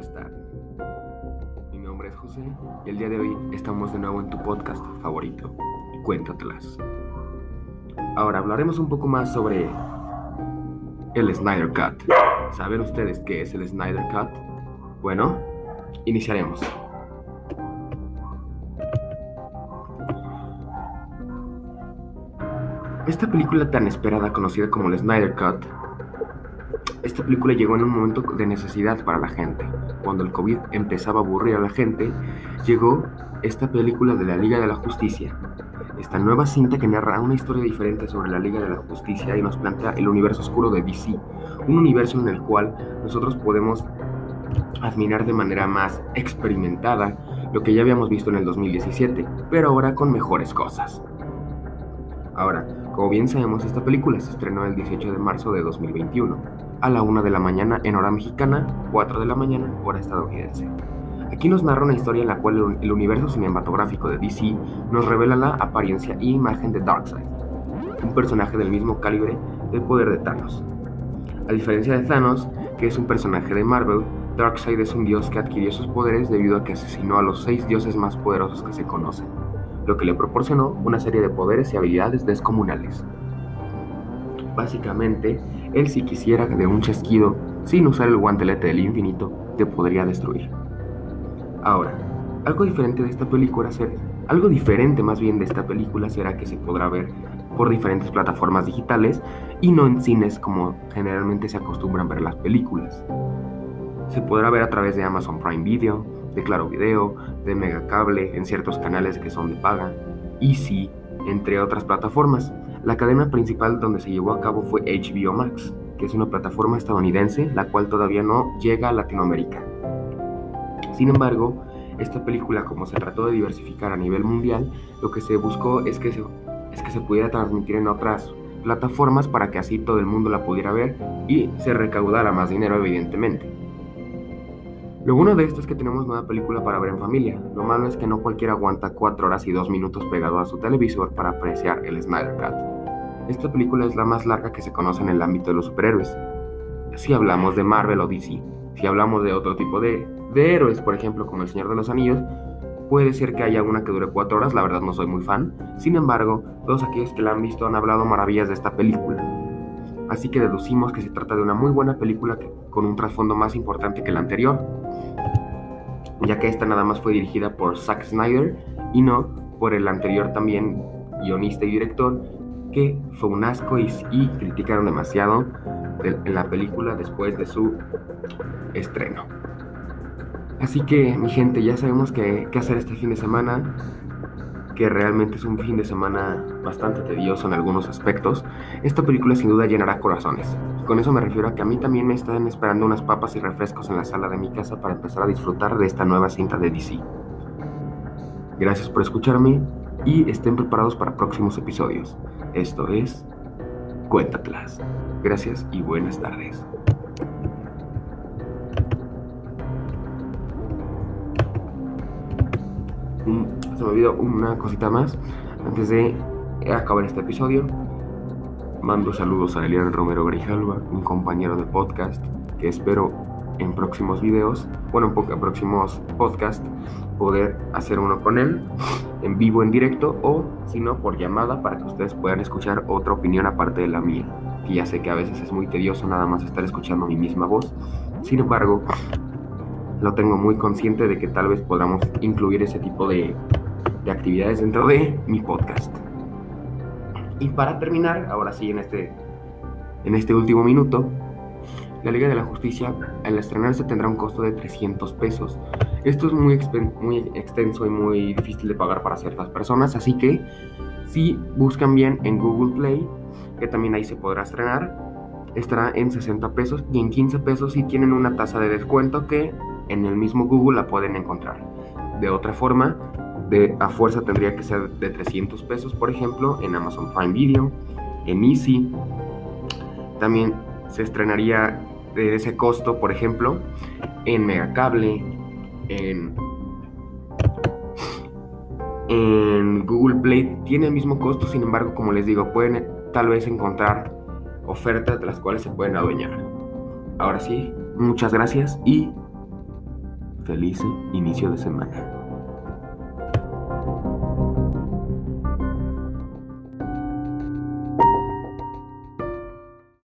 están? Mi nombre es José y el día de hoy estamos de nuevo en tu podcast favorito, Cuéntatelas. Ahora hablaremos un poco más sobre el Snyder Cut. ¿Saben ustedes qué es el Snyder Cut? Bueno, iniciaremos. Esta película tan esperada conocida como el Snyder Cut esta película llegó en un momento de necesidad para la gente. Cuando el COVID empezaba a aburrir a la gente, llegó esta película de la Liga de la Justicia. Esta nueva cinta que narra una historia diferente sobre la Liga de la Justicia y nos plantea el universo oscuro de DC. Un universo en el cual nosotros podemos admirar de manera más experimentada lo que ya habíamos visto en el 2017, pero ahora con mejores cosas. Ahora, como bien sabemos, esta película se estrenó el 18 de marzo de 2021 a la 1 de la mañana en hora mexicana, 4 de la mañana hora estadounidense. Aquí nos narra una historia en la cual el universo cinematográfico de DC nos revela la apariencia e imagen de Darkseid, un personaje del mismo calibre del poder de Thanos. A diferencia de Thanos, que es un personaje de Marvel, Darkseid es un dios que adquirió sus poderes debido a que asesinó a los seis dioses más poderosos que se conocen, lo que le proporcionó una serie de poderes y habilidades descomunales. Básicamente, él si quisiera de un chasquido, sin usar el guantelete del infinito, te podría destruir. Ahora, algo diferente de esta película será, algo diferente más bien de esta película será que se podrá ver por diferentes plataformas digitales y no en cines como generalmente se acostumbran ver las películas. Se podrá ver a través de Amazon Prime Video, de Claro Video, de Megacable, en ciertos canales que son de paga, Easy, entre otras plataformas. La cadena principal donde se llevó a cabo fue HBO Max, que es una plataforma estadounidense la cual todavía no llega a Latinoamérica. Sin embargo, esta película, como se trató de diversificar a nivel mundial, lo que se buscó es que se, es que se pudiera transmitir en otras plataformas para que así todo el mundo la pudiera ver y se recaudara más dinero evidentemente. Lo bueno de esto es que tenemos nueva película para ver en familia. Lo malo es que no cualquiera aguanta 4 horas y 2 minutos pegado a su televisor para apreciar el Snyder Cut. Esta película es la más larga que se conoce en el ámbito de los superhéroes. Si hablamos de Marvel o DC, si hablamos de otro tipo de, de héroes, por ejemplo, como El Señor de los Anillos, puede ser que haya una que dure 4 horas, la verdad no soy muy fan. Sin embargo, todos aquellos que la han visto han hablado maravillas de esta película. Así que deducimos que se trata de una muy buena película con un trasfondo más importante que la anterior, ya que esta nada más fue dirigida por Zack Snyder y no por el anterior también guionista y director, que fue un asco y, criticaron demasiado en la película después de su estreno. Así que, mi gente, ya sabemos qué hacer este fin de semana que realmente es un fin de semana bastante tedioso en algunos aspectos, esta película sin duda llenará corazones. con eso me refiero a que a mí también me están esperando unas papas y refrescos en la sala de mi casa para empezar a disfrutar de esta nueva cinta de DC. Gracias por escucharme y estén preparados para próximos episodios. Esto es Cuéntatelas. Gracias y buenas tardes. Me olvidó una cosita más. Antes de acabar este episodio, mando saludos a Elian Romero Grijalva, un compañero de podcast que espero en próximos videos, bueno, en próximos podcasts, poder hacer uno con él en vivo, en directo o si no, por llamada para que ustedes puedan escuchar otra opinión aparte de la mía. Que ya sé que a veces es muy tedioso nada más estar escuchando mi misma voz. Sin embargo, lo tengo muy consciente de que tal vez podamos incluir ese tipo de de actividades dentro de mi podcast. Y para terminar, ahora sí, en este, en este último minuto, la Liga de la Justicia al estrenarse tendrá un costo de 300 pesos. Esto es muy, muy extenso y muy difícil de pagar para ciertas personas, así que si buscan bien en Google Play, que también ahí se podrá estrenar, estará en 60 pesos y en 15 pesos si tienen una tasa de descuento que en el mismo Google la pueden encontrar. De otra forma, de a fuerza tendría que ser de 300 pesos, por ejemplo, en Amazon Prime Video, en Easy. También se estrenaría de ese costo, por ejemplo, en Megacable, en, en Google Play. Tiene el mismo costo, sin embargo, como les digo, pueden tal vez encontrar ofertas de las cuales se pueden adueñar. Ahora sí, muchas gracias y Feliz inicio de semana.